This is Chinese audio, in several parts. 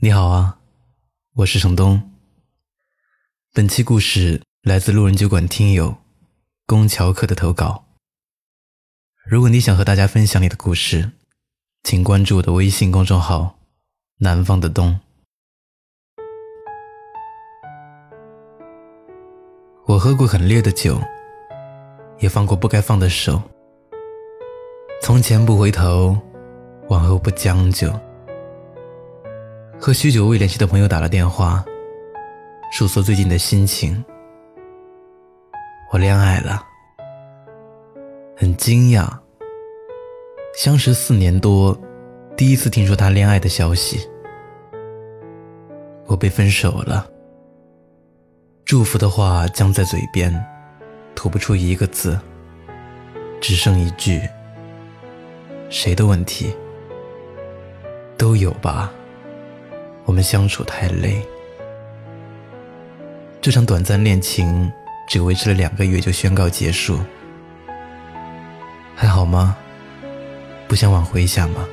你好啊，我是程东。本期故事来自路人酒馆听友宫桥客的投稿。如果你想和大家分享你的故事，请关注我的微信公众号“南方的冬”。我喝过很烈的酒，也放过不该放的手。从前不回头，往后不将就。和许久未联系的朋友打了电话，诉说最近的心情。我恋爱了，很惊讶。相识四年多，第一次听说他恋爱的消息。我被分手了，祝福的话僵在嘴边，吐不出一个字，只剩一句：谁的问题？都有吧。我们相处太累，这场短暂恋情只维持了两个月就宣告结束，还好吗？不想挽回一下吗？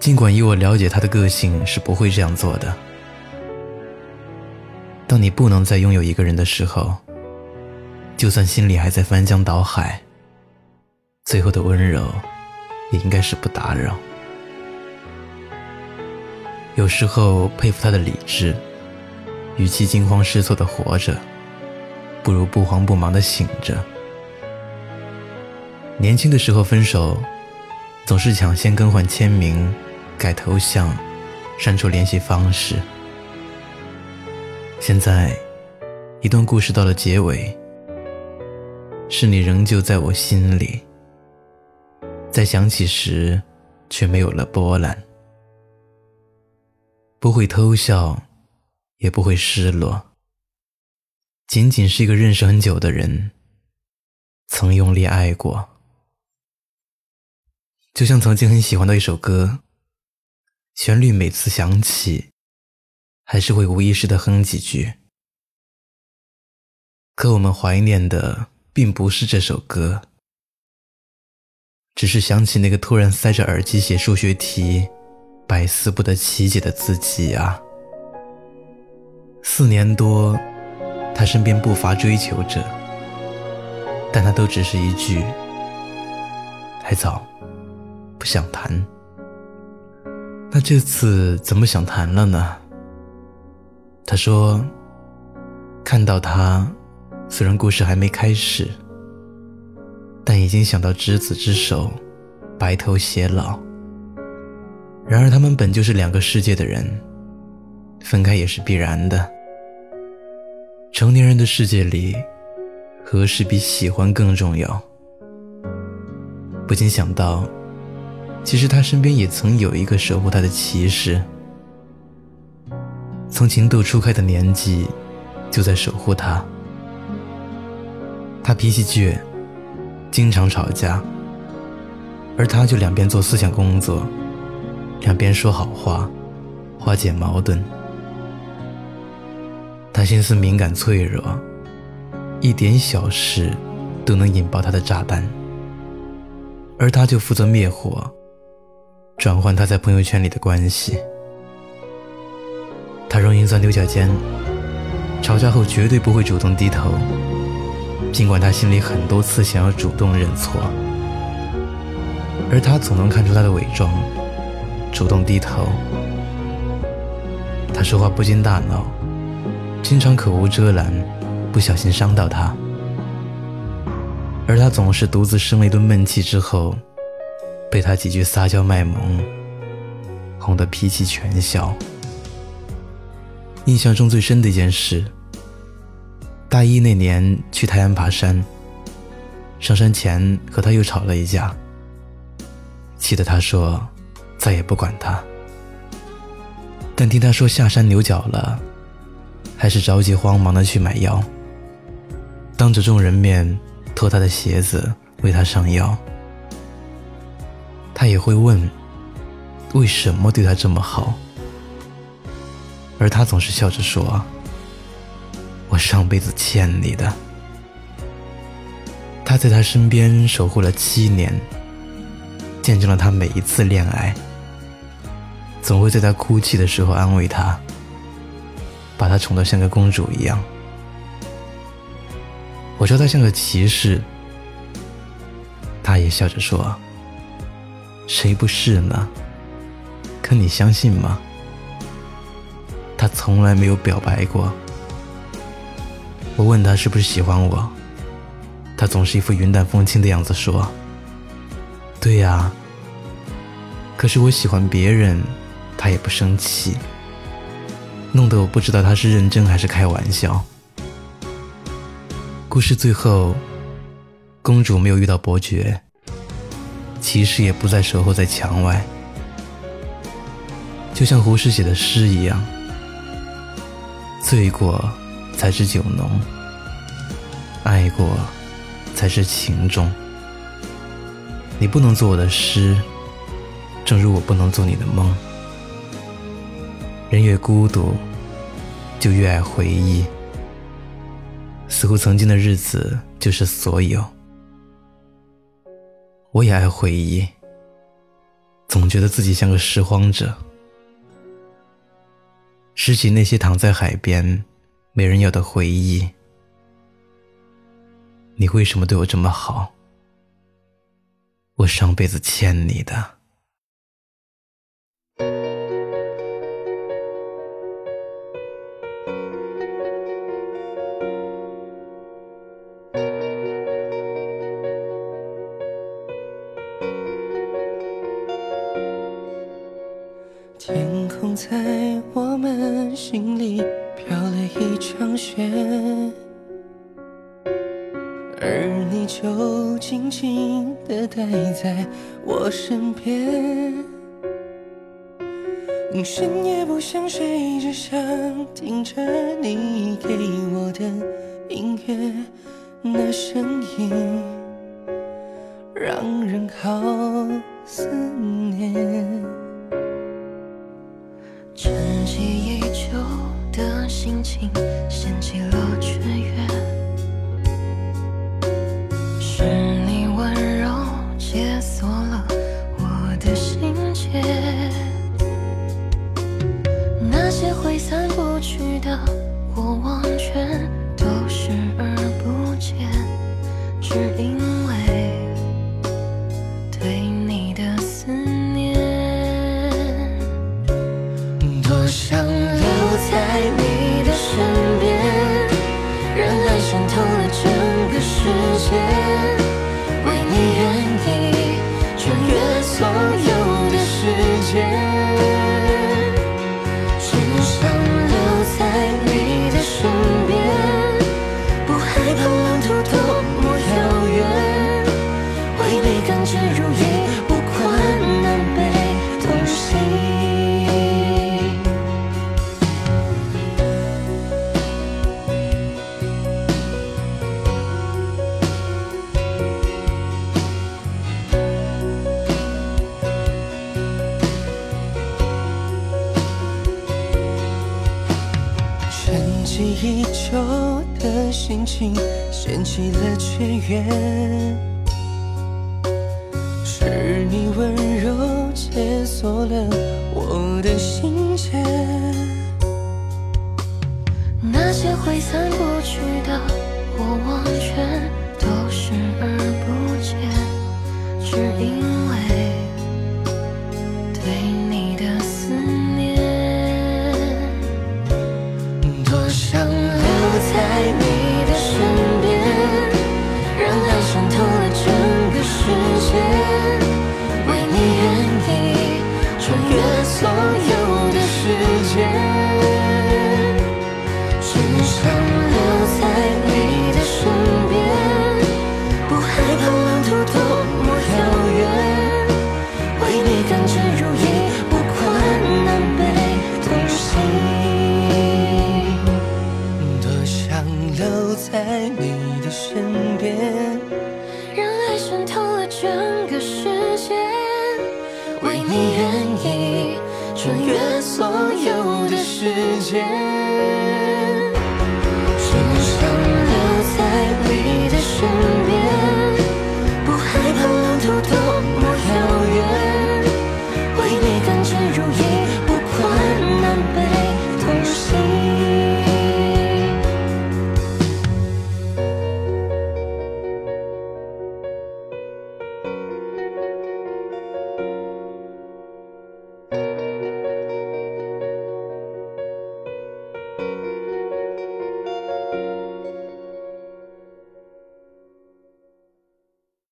尽管以我了解他的个性是不会这样做的。当你不能再拥有一个人的时候，就算心里还在翻江倒海，最后的温柔也应该是不打扰。有时候佩服他的理智，与其惊慌失措的活着，不如不慌不忙的醒着。年轻的时候分手，总是抢先更换签名、改头像、删除联系方式。现在，一段故事到了结尾，是你仍旧在我心里，在想起时，却没有了波澜。不会偷笑，也不会失落。仅仅是一个认识很久的人，曾用力爱过。就像曾经很喜欢的一首歌，旋律每次响起，还是会无意识的哼几句。可我们怀念的并不是这首歌，只是想起那个突然塞着耳机写数学题。百思不得其解的自己啊！四年多，他身边不乏追求者，但他都只是一句“还早，不想谈”。那这次怎么想谈了呢？他说：“看到他，虽然故事还没开始，但已经想到执子之手，白头偕老。”然而，他们本就是两个世界的人，分开也是必然的。成年人的世界里，何时比喜欢更重要？不禁想到，其实他身边也曾有一个守护他的骑士，从情窦初开的年纪就在守护他。他脾气倔，经常吵架，而他就两边做思想工作。两边说好话，化解矛盾。他心思敏感脆弱，一点小事都能引爆他的炸弹，而他就负责灭火，转换他在朋友圈里的关系。他容易钻牛角尖，吵架后绝对不会主动低头，尽管他心里很多次想要主动认错，而他总能看出他的伪装。主动低头，他说话不经大脑，经常口无遮拦，不小心伤到他，而他总是独自生了一顿闷气之后，被他几句撒娇卖萌，哄得脾气全消。印象中最深的一件事，大一那年去泰安爬山，上山前和他又吵了一架，气得他说。再也不管他，但听他说下山扭脚了，还是着急慌忙的去买药，当着众人面脱他的鞋子为他上药。他也会问，为什么对他这么好，而他总是笑着说：“我上辈子欠你的。”他在他身边守护了七年，见证了他每一次恋爱。总会在他哭泣的时候安慰他，把他宠得像个公主一样。我说他像个骑士，他也笑着说：“谁不是呢？可你相信吗？”他从来没有表白过。我问他是不是喜欢我，他总是一副云淡风轻的样子说：“对呀。”可是我喜欢别人，他也不生气，弄得我不知道他是认真还是开玩笑。故事最后，公主没有遇到伯爵，骑士也不再守候在墙外，就像胡适写的诗一样。醉过才是酒浓，爱过才是情重。你不能做我的诗，正如我不能做你的梦。人越孤独，就越爱回忆，似乎曾经的日子就是所有。我也爱回忆，总觉得自己像个拾荒者。拾起那些躺在海边没人要的回忆，你为什么对我这么好？我上辈子欠你的。而你就静静地待在我身边。深夜不想睡，只想听着你给我的音乐，那声音让人好思念。沉寂已久的心情，记已久的心情掀起了雀跃，是你温柔解锁了我的心结。那些挥散不去的过往，全都视而不见，只因。世界。